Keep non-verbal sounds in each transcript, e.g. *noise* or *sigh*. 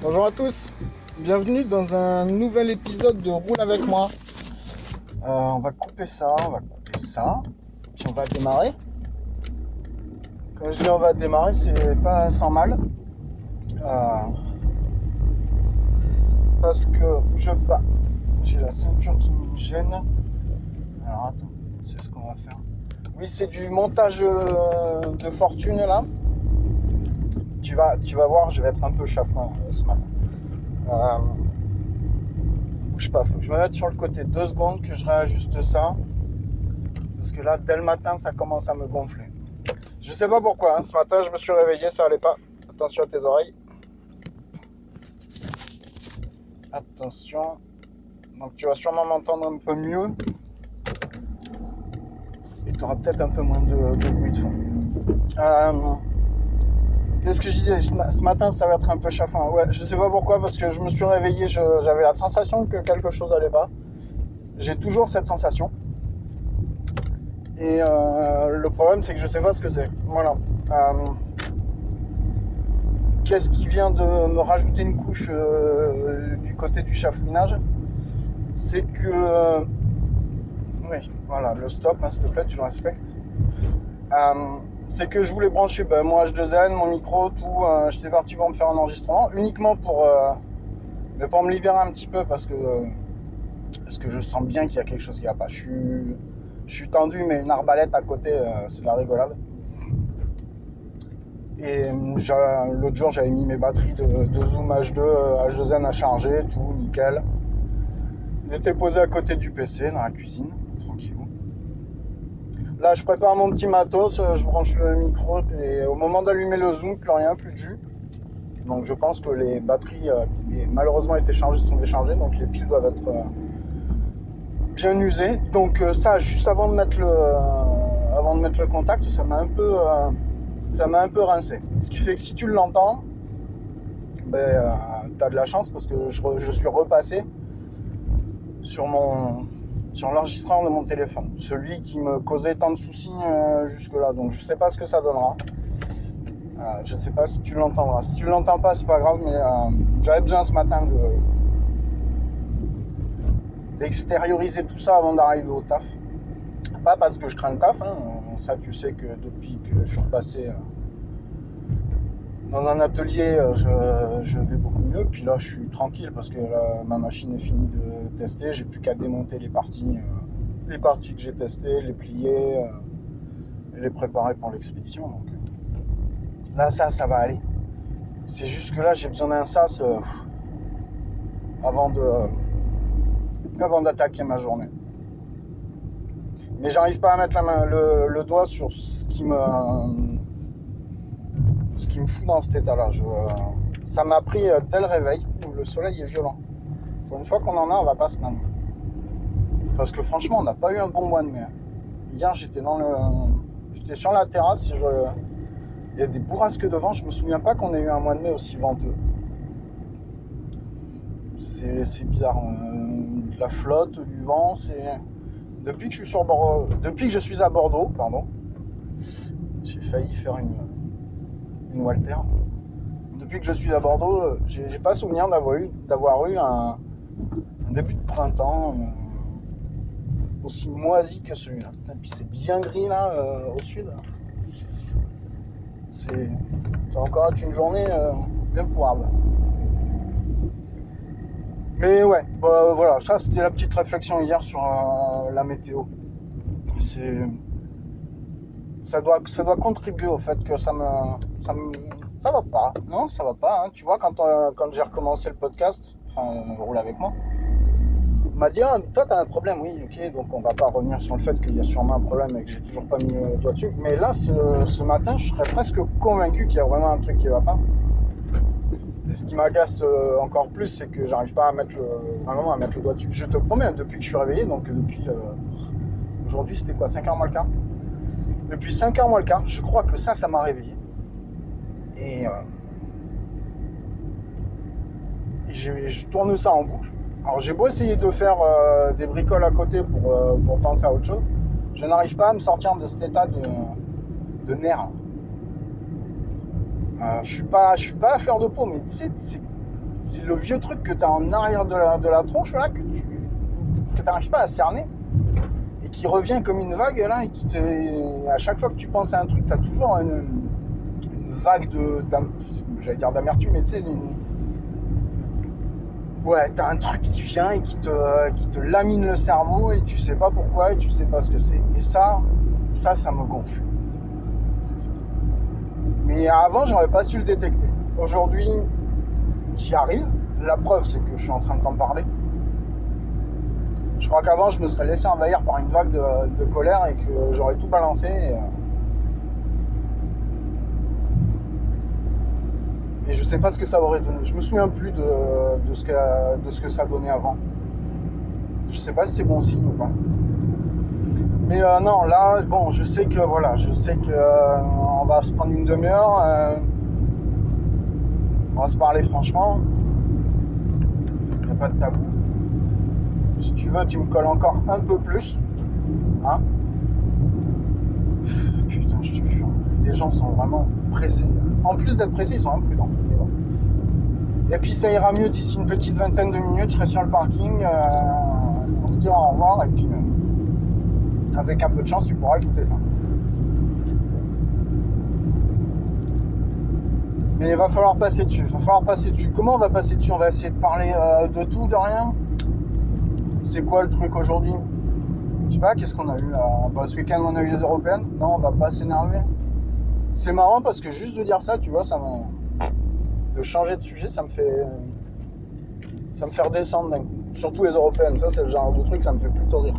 Bonjour à tous, bienvenue dans un nouvel épisode de Roule avec moi. Euh, on va couper ça, on va couper ça, puis on va démarrer. Quand je dis on va démarrer, c'est pas sans mal. Euh, parce que je bats. J'ai la ceinture qui me gêne. Alors attends, c'est ce qu'on va faire. Oui, c'est du montage euh, de fortune là. Tu vas, tu vas voir, je vais être un peu chafouin euh, ce matin. Euh, bouge pas, faut que je me mette sur le côté deux secondes que je réajuste ça. Parce que là, dès le matin, ça commence à me gonfler. Je sais pas pourquoi, hein. ce matin je me suis réveillé, ça allait pas. Attention à tes oreilles. Attention. Donc tu vas sûrement m'entendre un peu mieux. Et tu auras peut-être un peu moins de, de bruit de fond. Euh, Qu'est-ce que je disais Ce matin, ça va être un peu chafouin. Ouais, je sais pas pourquoi, parce que je me suis réveillé, j'avais la sensation que quelque chose allait pas. J'ai toujours cette sensation. Et euh, le problème, c'est que je sais pas ce que c'est. Voilà. Euh, Qu'est-ce qui vient de me rajouter une couche euh, du côté du chafouinage? C'est que. oui, voilà, le stop, hein, s'il te plaît, tu le respectes. C'est que je voulais brancher ben, mon H2N, mon micro, tout. euh, J'étais parti pour me faire un enregistrement, uniquement pour, euh, mais pour me libérer un petit peu parce que, euh, parce que je sens bien qu'il y a quelque chose qui va pas. Je suis, tendu, mais une arbalète à côté, c'est de la rigolade. Et l'autre jour, j'avais mis mes batteries de, de Zoom H2, euh, H2N à charger, tout nickel. Ils étaient posés à côté du PC dans la cuisine. Là, je prépare mon petit matos, euh, je branche le micro et au moment d'allumer le zoom, plus rien, plus de jus. Donc je pense que les batteries euh, qui malheureusement été changées sont déchargées, donc les piles doivent être euh, bien usées. Donc euh, ça, juste avant de mettre le, avant de mettre le contact, ça m'a un peu, ça m'a un peu rincé. Ce qui fait que si tu l'entends, ben, tu de la chance parce que je suis repassé sur mon, sur l'enregistreur de mon téléphone, celui qui me causait tant de soucis euh, jusque-là. Donc je sais pas ce que ça donnera. Euh, je sais pas si tu l'entendras. Si tu l'entends pas, c'est pas grave, mais euh, j'avais besoin ce matin de d'extérioriser tout ça avant d'arriver au taf. Pas parce que je crains le taf, hein. ça tu sais que depuis que je suis repassé euh, dans un atelier, euh, je, vais beaucoup mieux. Puis là, je suis tranquille parce que là, ma machine est finie de tester. J'ai plus qu'à démonter les parties, euh, les parties que j'ai testées, les plier euh, et les préparer pour l'expédition. Donc là, ça, ça va aller. C'est juste que là, j'ai besoin d'un sas avant de avant d'attaquer ma journée. Mais j'arrive pas à mettre le doigt sur ce qui me ce qui me fout dans cet état-là. Euh, ça m'a pris euh, le réveil. Ouh, le soleil est violent. Une fois qu'on en a, on va pas se plaindre. Parce que franchement, on n'a pas eu un bon mois de mai. Hier, j'étais dans le, j'étais sur la terrasse. il y a des bourrasques de vent. Je me souviens pas qu'on ait eu un mois de mai aussi venteux. C'est, bizarre. euh, de la flotte, du vent. C'est depuis que je suis depuis que je suis à Bordeaux, pardon. J'ai failli faire une une Walter. Depuis que je suis à Bordeaux, euh, j'ai pas souvenir d'avoir eu, eu un, début de printemps euh, aussi moisi que celui-là. Puis c'est bien gris là euh, au sud. C'est encore être une journée bien pourrable. Mais ouais, voilà, ça c'était la petite réflexion hier sur la météo. Ça doit, ça doit contribuer au fait que ça me, ça va pas. Non, ça va pas. hein. Tu vois, quand, euh, quand j'ai recommencé le podcast, enfin, euh, roule avec moi, on m'a dit, ah, toi, t'as un problème, oui, ok, donc on va pas revenir sur le fait qu'il y a sûrement un problème et que j'ai toujours pas mis le doigt dessus. Mais là, ce, matin, je serais presque convaincu qu'il y a vraiment un truc qui va pas. Et ce qui m'agace euh, encore plus, c'est que j'arrive pas à mettre le, vraiment à mettre le doigt dessus. Je te promets, depuis que je suis réveillé, donc depuis euh, aujourd'hui, c'était quoi, 5h moins le quart? Depuis 5 heures moins le quart, je crois que ça, ça m'a réveillé. Et, euh, je, tourne ça en boucle. Alors j'ai beau essayer de faire euh, des bricoles à côté pour, euh, pour penser à autre chose, je n'arrive pas à me sortir de cet état de, de nerf. Je suis suis pas à fleur de peau, mais tu sais, c'est- le vieux truc que tu as en arrière de la, de la tronche là, que tu que n'arrives pas à cerner et qui revient comme une vague là et qui te. À chaque fois que tu penses à un truc, tu as toujours une vague de. J'allais dire d'amertume, mais tu sais, ouais, t'as un truc qui vient et qui te, qui lamine le cerveau et tu sais pas pourquoi et tu sais pas ce que c'est. Et ça, ça, ça me gonfle. Mais avant, j'aurais pas su le détecter. Aujourd'hui, j'y arrive. La preuve, c'est que je suis en train de t'en parler. Je crois qu'avant, je me serais laissé envahir par une vague de, colère et que j'aurais tout balancé. Et, euh, Et je sais pas ce que ça aurait donné. Je me souviens plus de, ce, que, de ce que ça donnait avant. Je sais pas si c'est bon signe ou pas. Mais euh, non, là, bon, je sais que voilà, je sais que euh, on va se prendre une demi-heure. Euh, on va se parler franchement. Il a pas de tabou. Si tu veux, tu me colles encore un peu plus. Hein Putain, je te jure. Les gens sont vraiment pressés. En plus d'être pressés, ils sont imprudents. Et puis ça ira mieux d'ici une petite vingtaine de minutes. Je serai sur le parking. Euh, on se dira au revoir. Et puis, euh, avec un peu de chance, tu pourras écouter ça. Mais il va falloir passer dessus. Il va falloir passer dessus. Comment on va passer dessus? On va essayer de parler euh, de tout, de rien? C'est quoi le truc aujourd'hui? Je sais pas, qu'est-ce qu'on a eu bah, Ce week-end, on a eu les européennes. Non, on va pas s'énerver. C'est marrant parce que juste de dire ça, tu vois, ça m'a de changer de sujet, ça me fait ça me fait redescendre. Surtout les européennes, ça c'est le genre de truc, ça me fait plutôt rire.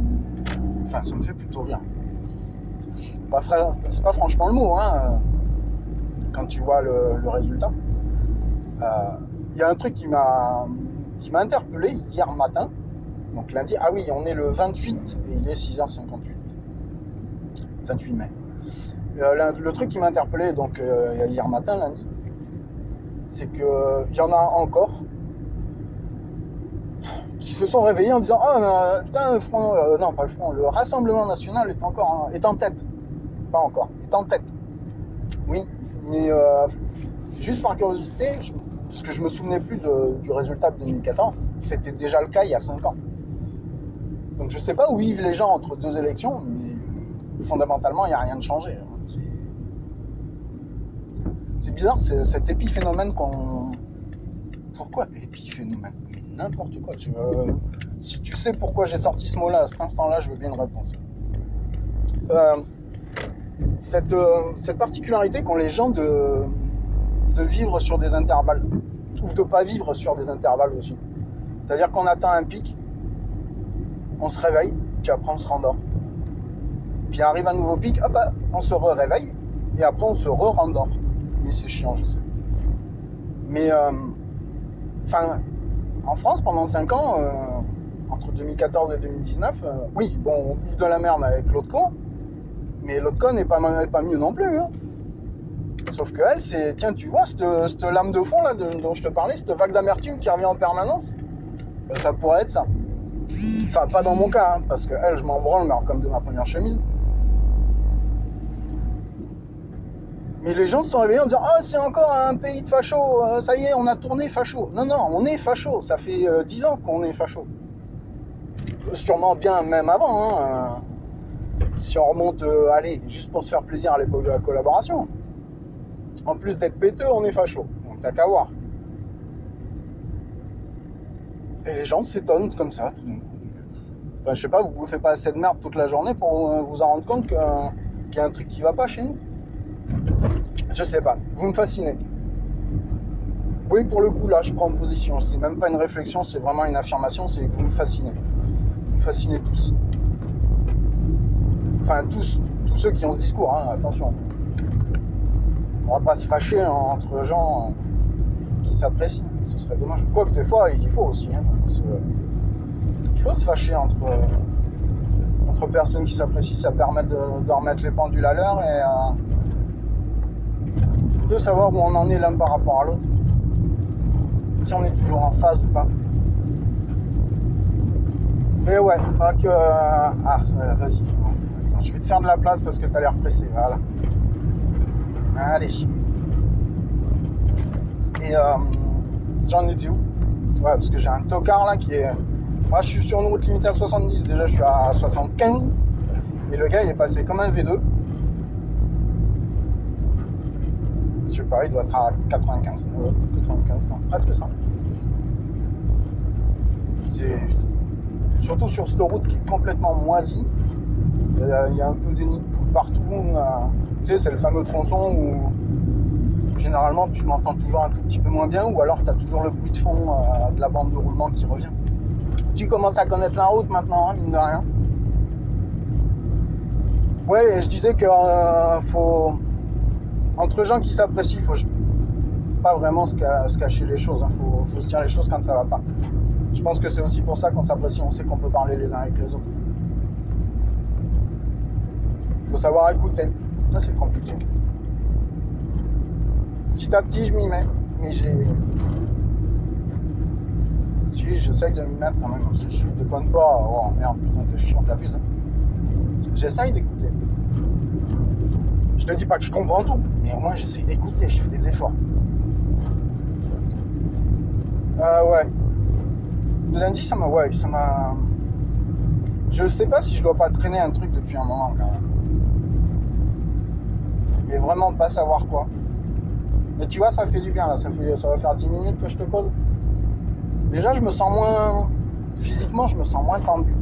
Enfin, ça me fait plutôt rire. Pas c'est pas franchement le mot, hein, quand tu vois le, résultat. Il euh, y a un truc qui m'a qui m'a interpellé hier matin, donc lundi. Ah oui, on est le 28 et il est 6h58. 28 mai. Euh, le, truc qui m'a interpellé donc euh, hier matin, lundi, c'est qu'il y en a encore qui se sont réveillés en disant Ah, putain, le front, non, pas le front, le Rassemblement national est encore est en tête. Pas encore, est en tête. Oui, mais juste par curiosité, parce que je me souvenais plus du résultat de 2014, c'était déjà le cas il y a 5 ans. Donc je sais pas où vivent les gens entre deux élections, mais fondamentalement, il n'y a rien de changé. C'est bizarre, c'est cet épiphénomène qu'on. Pourquoi épiphénomène? N'importe quoi. Tu veux... Si tu sais pourquoi j'ai sorti ce mot-là à cet instant-là, je veux bien une réponse. Euh, cette, euh, cette, particularité qu'ont les gens de, vivre sur des intervalles, ou de pas vivre sur des intervalles aussi. C'est-à-dire qu'on atteint un pic, on se réveille, puis après on se rendort. Puis arrive un nouveau pic, hop, on se réveille, et après on se re-rendort c'est chiant, je sais. Mais, euh, enfin, en France, pendant 5 ans, euh, entre 2014 et 2019, euh, oui, bon, on bouffe de la merde avec l'autre con, mais l'autre con n'est pas, pas mieux non plus. Hein. Sauf que elle, c'est, tiens, tu vois, cette, lame de fond là dont je te parlais, cette vague d'amertume qui revient en permanence, ben, ça pourrait être ça. Enfin, pas dans mon cas, hein, parce que elle, je m'en branle, mais comme de ma première chemise. Mais les gens se sont réveillés en disant Oh, c'est encore un pays de facho, euh, ça y est, on a tourné facho. Non, non, on est facho, ça fait euh, dix ans qu'on est facho. Sûrement bien même avant, hein. si on remonte, euh, allez, juste pour se faire plaisir à l'époque de la collaboration. En plus d'être péteux, on est facho. Donc t'as qu'à voir. Et les gens s'étonnent comme ça. Enfin, je sais pas, vous bouffez pas assez de merde toute la journée pour vous en rendre compte qu'il y a un truc qui va pas chez nous. Je sais pas, vous me fascinez. Oui, pour le coup, là, je prends position. C'est même pas une réflexion, c'est vraiment une affirmation, c'est que vous me fascinez. Vous me fascinez tous. Enfin, tous, tous ceux qui ont ce discours, hein, attention. On va pas se fâcher entre gens qui s'apprécient, ce serait dommage. Quoique des fois, il faut aussi. Hein, il faut se fâcher entre, entre personnes qui s'apprécient, ça permet de, remettre les pendules à l'heure et. Euh, de savoir où on en est l'un par rapport à l'autre. Si on est toujours en phase ou pas. Mais ouais, pas que. Euh, ah, vas-y. je vais te faire de la place parce que tu as l'air pressé. Voilà. Allez. Et euh, j'en étais où? Ouais, parce que j'ai un tocard là qui est. Moi, je suis sur une route limitée à 70. Déjà, je suis à 75. Et le gars, il est passé comme un V2. Je sais pas, il doit être à 95. 95, presque ça. C'est. Surtout sur cette route qui est complètement moisie. Il y a, un peu des nids partout. Tu sais, c'est le fameux tronçon où généralement tu m'entends toujours un tout petit peu moins bien ou alors tu as toujours le bruit de fond euh, de la bande de roulement qui revient. Tu commences à connaître la route maintenant, hein, mine de rien. Ouais, et je disais que euh, faut. Entre gens qui s'apprécient, faut pas vraiment se, cacher les choses. Il hein. faut, faut se dire les choses quand ça va pas. Je pense que c'est aussi pour ça qu'on s'apprécie, on sait qu'on peut parler les uns avec les autres. Il faut savoir écouter. Ça, c'est compliqué. Petit à petit, je m'y mets. Mais j'ai. Si, j'essaye de m'y mettre quand même. Je, je déconne pas. Oh merde, putain, t'es chiant, t'abuses. Hein. J'essaye d'écouter. Je te dis pas que je comprends tout, mais au moins j'essaye d'écouter, je fais des efforts. Euh, ouais. Lundi, ça m'a. Ouais, ça m'a. Je sais pas si je dois pas traîner un truc depuis un moment quand même mais vraiment pas savoir quoi. Mais tu vois, ça fait du bien là, ça va faire 10 minutes que je te cause. Déjà, je me sens moins. Physiquement, je me sens moins tendu.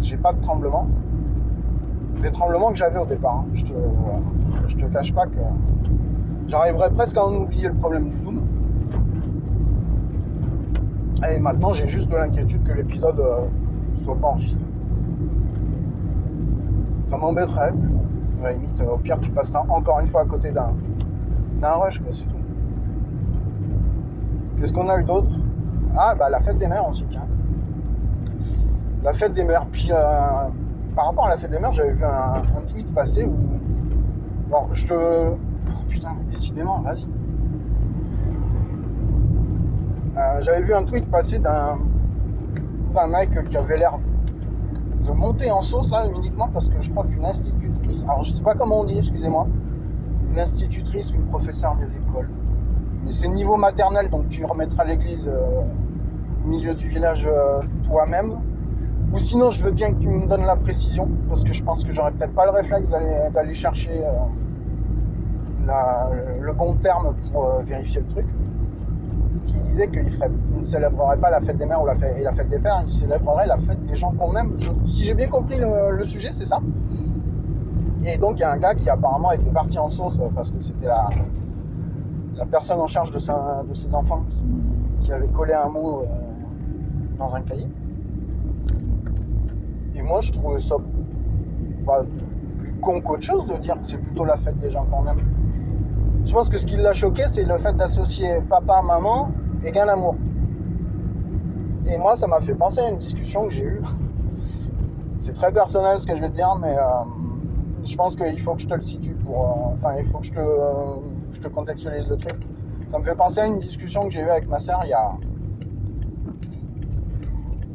J'ai pas de tremblement. Des tremblements que j'avais au départ. Hein. Je, te, je te cache pas que j'arriverais presque à en oublier le problème du doom. Et maintenant, j'ai juste de l'inquiétude que l'épisode euh, soit pas enregistré. Ça m'embêterait, la limite, au pire, tu passeras encore une fois à côté d'un, rush, c'est tout. Qu'est-ce qu'on a eu d'autre? Ah, bah la fête des mères aussi, tiens. La fête des mères. Puis, euh, par rapport à la fête des mères, j'avais vu un, tweet passer où. Bon, je te. Oh, putain, décidément, vas-y. Euh, j'avais vu un tweet passer d'un, d'un mec qui avait l'air de monter en sauce là uniquement parce que je crois qu'une institutrice, alors je sais pas comment on dit, excusez-moi, une institutrice ou une professeure des écoles, mais c'est niveau maternel donc tu remettras l'église euh, au milieu du village euh, toi-même. Ou sinon, je veux bien que tu me donnes la précision parce que je pense que j'aurais peut-être pas le réflexe d'aller chercher euh, le bon terme pour vérifier le truc qui disait qu'il ne célébrerait pas la fête des mères et la fête des pères, il célébrerait la fête des gens qu'on aime. si j'ai bien compris le, sujet, c'est ça? Et donc il y a un gars qui apparemment était parti en sauce parce que c'était la, personne en charge de, ses enfants qui, avait collé un mot euh, dans un cahier. Et moi je trouvais ça plus con qu'autre chose de dire que c'est plutôt la fête des gens qu'on aime. Je pense que ce qui l'a choqué, c'est le fait d'associer papa, maman égale amour. Et moi, ça m'a fait penser à une discussion que j'ai eue. *laughs* C'est très personnel ce que je vais te dire, mais euh, je pense qu'il faut que je te le situe pour. Euh, enfin, il faut que je te, euh, je te contextualise le truc. Ça me fait penser à une discussion que j'ai eue avec ma soeur il y a.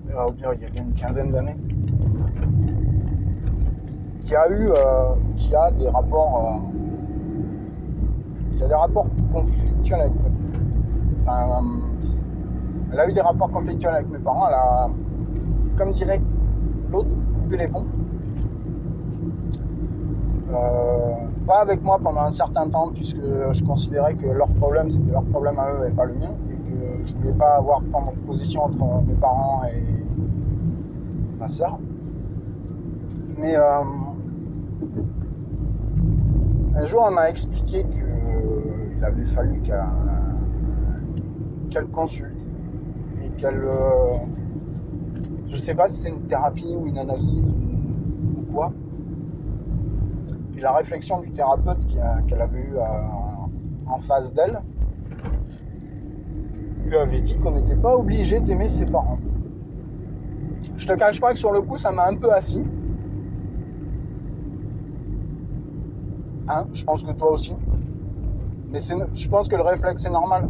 Il y a une quinzaine d'années. Qui a eu. qui a des rapports y a des rapports conflictuels avec enfin, elle a eu des rapports conflictuels avec mes parents. Elle a, comme dirait l'autre, coupé les ponts. Euh, pas avec moi pendant un certain temps, puisque je considérais que leur problème c'était leur problème à eux et pas le mien, et que je voulais pas avoir prendre position entre mes parents et ma soeur. Mais euh, un jour, elle m'a expliqué que il avait fallu qu'elle consulte et qu'elle. Euh, je sais pas si c'est une thérapie ou une analyse ou, quoi. Et la réflexion du thérapeute qu'elle avait eu en face d'elle lui avait dit qu'on n'était pas obligé d'aimer ses parents. Je te cache pas que sur le coup, ça m'a un peu assis. Hein, je pense que toi aussi. Mais je pense que le réflexe est normal,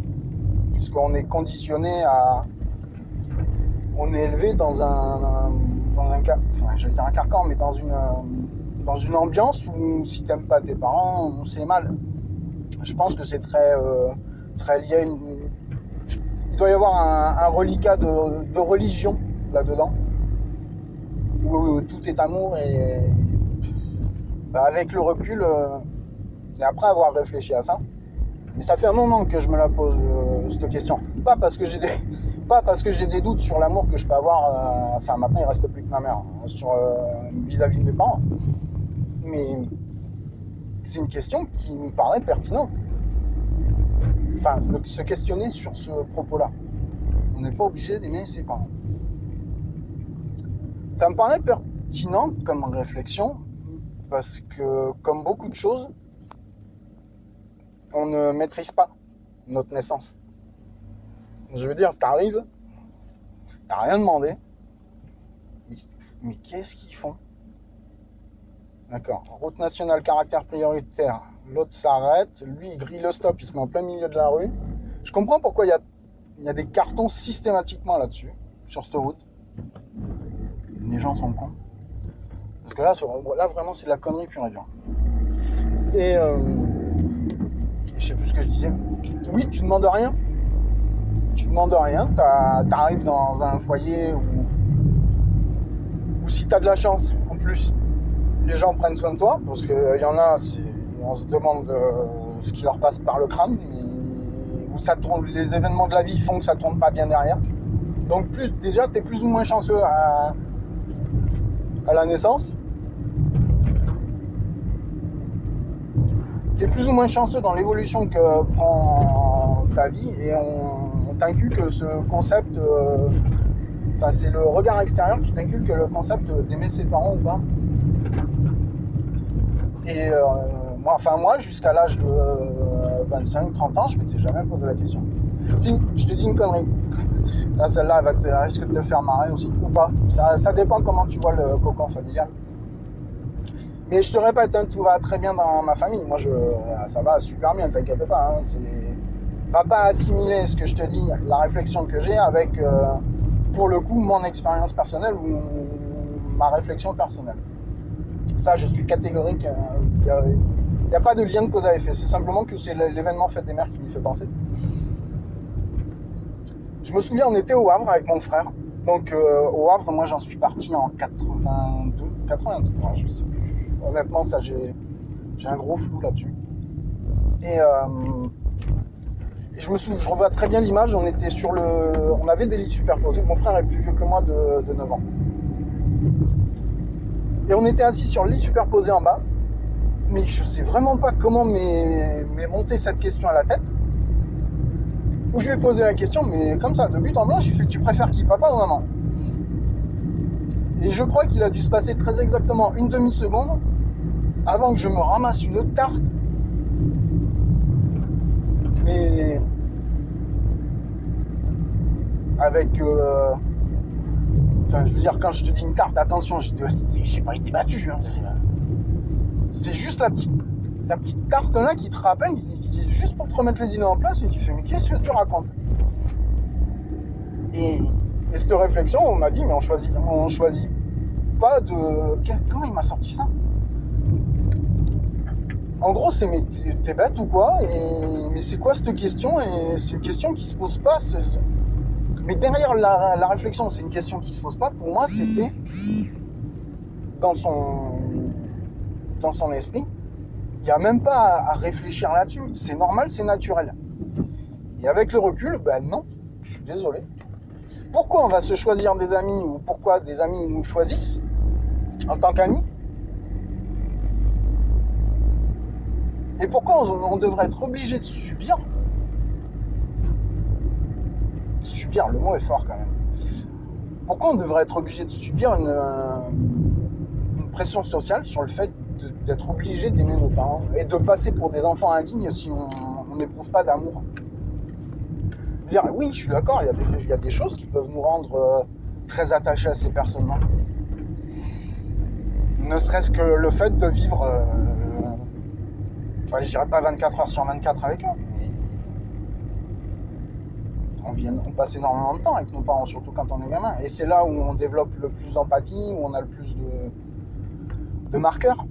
puisqu'on est conditionné à. On est élevé dans un. dans un. Enfin, j'allais dire un carcan, mais dans une. dans une ambiance où si t'aimes pas tes parents, c'est mal. Je pense que c'est très. Euh, très lié une. Il doit y avoir un, reliquat de, religion là-dedans, où, tout est amour et bah, avec le recul, euh, et après avoir réfléchi à ça, mais ça fait un moment que je me la pose euh, cette question. Pas parce que j'ai des, *laughs* pas parce que j'ai des doutes sur l'amour que je peux avoir. Euh, enfin, maintenant il reste plus que ma mère hein, vis-à-vis de mes parents, mais c'est une question qui me paraît pertinente enfin, se questionner sur ce propos-là. On n'est pas obligé d'aimer ses parents. Ça me paraît pertinent comme réflexion parce que, comme beaucoup de choses, on ne maîtrise pas notre naissance. Je veux dire, t'arrives, t'as rien demandé, mais qu'est-ce qu'ils font? D'accord. Route nationale caractère prioritaire, l'autre s'arrête, lui il grille le stop, il se met en plein milieu de la rue. Je comprends pourquoi il y a, des cartons systématiquement là-dessus, sur cette route. Les gens sont cons. Parce que là, là vraiment, c'est de la connerie pure et dure. Et euh, je sais plus ce que je disais. Oui, tu demandes rien. Tu demandes rien. T'arrives dans un foyer où, si t'as de la chance, en plus, les gens prennent soin de toi. Parce qu'il y en a, on se demande euh, ce qui leur passe par le crâne, où ça les événements de la vie font que ça tourne pas bien derrière. Donc plus, déjà, tu es plus ou moins chanceux à, la naissance. Tu es plus ou moins chanceux dans l'évolution que prend ta vie et on, t'inculque ce concept, euh, enfin c'est le regard extérieur qui t'inculque le concept d'aimer ses parents ou pas. Et euh, moi, enfin moi, jusqu'à l'âge de 25-30 euh, ans, je m'étais jamais posé la question. Si, je te dis une connerie. Là, celle-là, elle, va risque de te faire marrer aussi, ou pas. Ça, dépend comment tu vois le cocon familial. Mais je te répète, hein, tout va très bien dans ma famille. Moi, je, ça va super bien, t'inquiète pas. Hein, va pas assimiler ce que je te dis, la réflexion que j'ai avec, euh, pour le coup, mon expérience personnelle ou ma réflexion personnelle. Ça, je suis catégorique. Euh, il n'y a pas de lien de cause à effet. C'est simplement que c'est l'événement Fête des Mères qui m'y fait penser. Je me souviens, on était au Havre avec mon frère. Donc euh, au Havre, moi j'en suis parti en 82, 83, je sais plus. Honnêtement, ça j'ai, un gros flou là-dessus. Et, euh, je me souviens, je revois très bien l'image. On était sur le, on avait des lits superposés. Mon frère est plus vieux que moi de, de 9 ans. Et on était assis sur le lit superposé en bas mais je sais vraiment pas comment m'est monté cette question à la tête. Où je lui ai posé la question, mais comme ça, de but en blanc, j'ai fait Tu préfères qui, papa ou maman Et je crois qu'il a dû se passer très exactement une demi-seconde avant que je me ramasse une tarte. Mais. Avec. Euh, enfin, je veux dire, quand je te dis une tarte, attention, j'ai pas été battu. Hein c'est juste la petite, la petite carte là qui te rappelle, juste pour te remettre les idées en place, et tu fais, mais qu'est-ce que tu racontes et, cette réflexion, on m'a dit, mais on choisit, on choisit pas de. Comment il m'a sorti ça En gros, c'est mais t'es bête ou quoi et, Mais c'est quoi cette question Et c'est une question qui se pose pas. Mais derrière la, la réflexion, c'est une question qui se pose pas. Pour moi, c'était dans son dans son esprit, il n'y a même pas à, réfléchir là-dessus. C'est normal, c'est naturel. Et avec le recul, ben non, je suis désolé. Pourquoi on va se choisir des amis ou pourquoi des amis nous choisissent en tant qu'amis? Et pourquoi on, devrait être obligé de subir? Subir, le mot est fort quand même. Pourquoi on devrait être obligé de subir une, une pression sociale sur le fait d'être obligé d'aimer nos parents et de passer pour des enfants indignes si on n'éprouve pas d'amour. Oui, je suis d'accord, il, y, a des choses qui peuvent nous rendre euh, très attachés à ces personnes-là. Ne serait-ce que le fait de vivre, euh, je dirais pas 24 heures sur 24 avec eux, on, on passe énormément de temps avec nos parents, surtout quand on est gamin. Et c'est là où on développe le plus d'empathie, où on a le plus de, de marqueurs.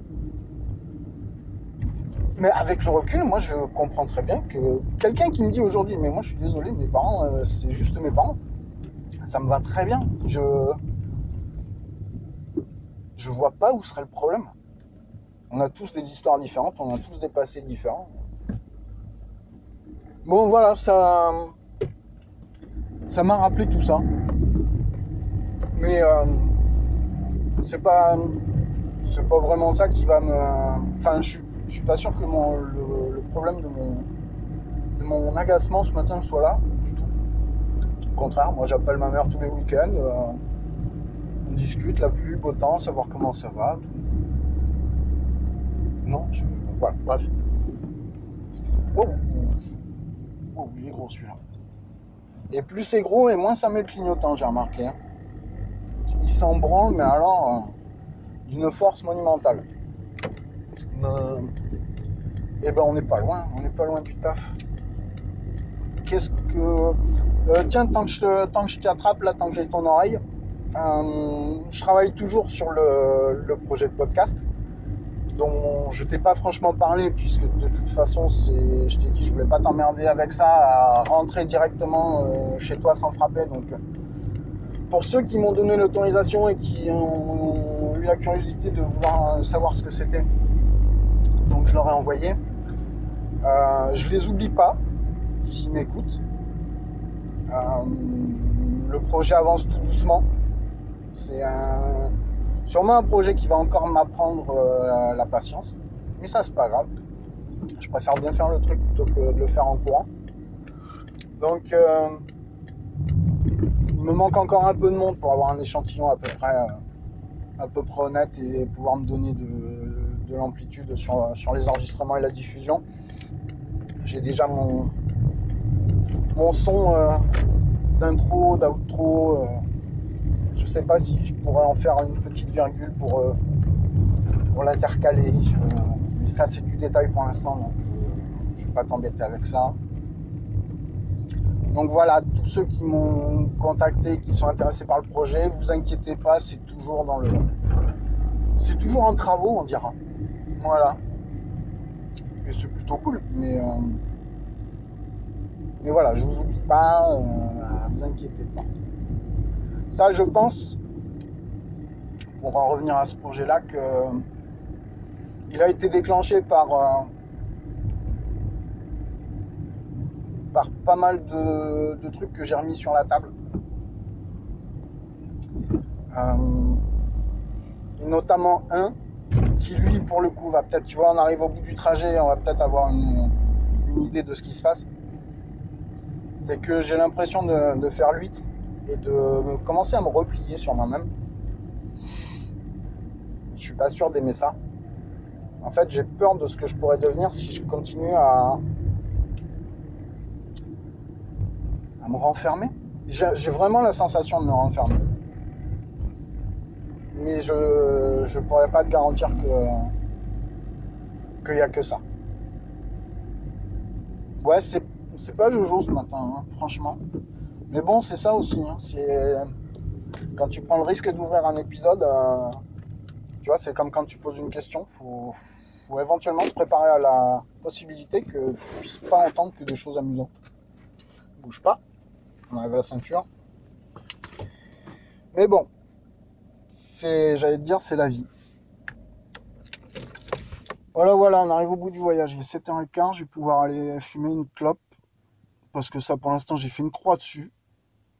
Mais avec le recul, moi je comprends très bien que quelqu'un qui me dit aujourd'hui, mais moi je suis désolé, mes parents, euh, c'est juste mes parents, ça me va très bien. Je. Je vois pas où serait le problème. On a tous des histoires différentes, on a tous des passés différents. Bon voilà, ça. Ça m'a rappelé tout ça. Mais euh, c'est pas. C'est pas vraiment ça qui va me. Enfin, je suis, je suis pas sûr que le, problème de mon, de mon agacement ce matin soit là, du tout. Au contraire, moi j'appelle ma mère tous les week-ends. Euh, on discute, la pluie, beau temps, savoir comment ça va. Non, je... voilà, bref. Oh, oh, il est gros celui-là. Et plus c'est gros, et moins ça met le clignotant, j'ai remarqué. Hein. Il s'en branle, mais alors euh, d'une force monumentale. Euh, et eh ben on n'est pas loin, on n'est pas loin du taf. Qu'est-ce que. Euh, tiens, tant que je, tant que je t'attrape, là, tant que j'ai ton oreille, je travaille toujours sur le, projet de podcast dont je t'ai pas franchement parlé, puisque de toute façon, je t'ai dit, je voulais pas t'emmerder avec ça, à rentrer directement euh, chez toi sans frapper. Donc, pour ceux qui m'ont donné l'autorisation et qui ont eu la curiosité de vouloir savoir ce que c'était, donc je leur ai envoyé. Euh, je les oublie pas, s'ils m'écoutent. Euh, le projet avance tout doucement. C'est un Sûrement un projet qui va encore m'apprendre euh, la patience. Mais ça, c'est pas grave. Je préfère bien faire le truc plutôt que de le faire en courant. Donc, euh, il me manque encore un peu de monde pour avoir un échantillon à peu près, à peu près honnête et pouvoir me donner de, l'amplitude sur, les enregistrements et la diffusion. J'ai déjà mon, son d'intro, d'outro je sais pas si je pourrais en faire une petite virgule pour, euh, pour l'intercaler. mais ça, c'est du détail pour l'instant, donc euh, je ne vais pas t'embêter avec ça. Donc voilà, tous ceux qui m'ont contacté, qui sont intéressés par le projet, vous inquiétez pas, c'est toujours dans le. C'est toujours en travaux, on dira. Voilà. Et c'est plutôt cool, mais. Euh, voilà, je vous oublie pas, vous inquiétez pas. Ça, je pense, pour en revenir à ce projet-là, que il a été déclenché par, euh, par pas mal de, trucs que j'ai remis sur la table. Euh, notamment un qui lui pour le coup va peut-être, tu vois, on arrive au bout du trajet, on va peut-être avoir une, idée de ce qui se passe. C'est que j'ai l'impression de, faire l'huître et de commencer à me replier sur moi-même. Je suis pas sûr d'aimer ça. En fait, j'ai peur de ce que je pourrais devenir si je continue à me renfermer. J'ai vraiment la sensation de me renfermer. Mais je ne pourrais pas te garantir que qu'il n'y a que ça. Ouais, c'est pas Jojo ce matin, hein, franchement. Mais bon, c'est ça aussi. Hein. C'est quand tu prends le risque d'ouvrir un épisode, euh, tu vois, c'est comme quand tu poses une question. Faut, faut éventuellement se préparer à la possibilité que tu puisses pas entendre que des choses amusantes. Bouge pas. On arrive à la ceinture. Mais bon, j'allais te dire, c'est la vie. Voilà, voilà, on arrive au bout du voyage. Il est 7h15, je vais pouvoir aller fumer une clope. Parce que ça, pour l'instant, j'ai fait une croix dessus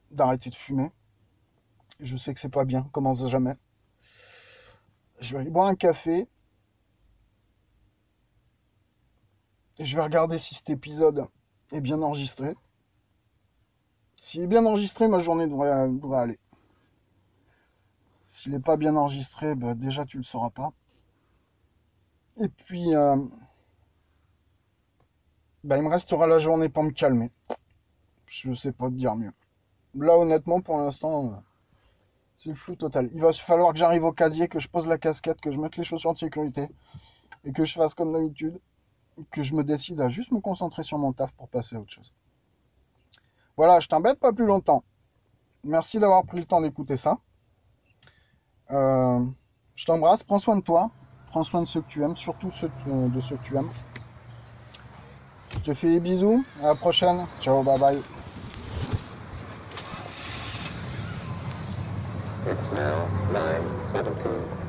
d'arrêter de fumer. Je sais que c'est pas bien, commence jamais. Je vais aller boire un café. Et je vais regarder si cet épisode est bien enregistré. S'il est bien enregistré, ma journée devrait, aller. S'il n'est pas bien enregistré, bah, déjà tu le sauras pas. Et puis, euh, bah, il me restera la journée pour me calmer. Je sais pas te dire mieux. Là, honnêtement, pour l'instant, c'est le flou total. Il va falloir que j'arrive au casier, que je pose la casquette, que je mette les chaussures de sécurité et que je fasse comme d'habitude, que je me décide à juste me concentrer sur mon taf pour passer à autre chose. Voilà, je t'embête pas plus longtemps. Merci d'avoir pris le temps d'écouter ça. Euh, je t'embrasse, prends soin de toi, prends soin de ceux que tu aimes, surtout ceux de ceux que tu aimes. Je te fais des bisous. À la prochaine. Ciao, bye bye. It's now 9.17.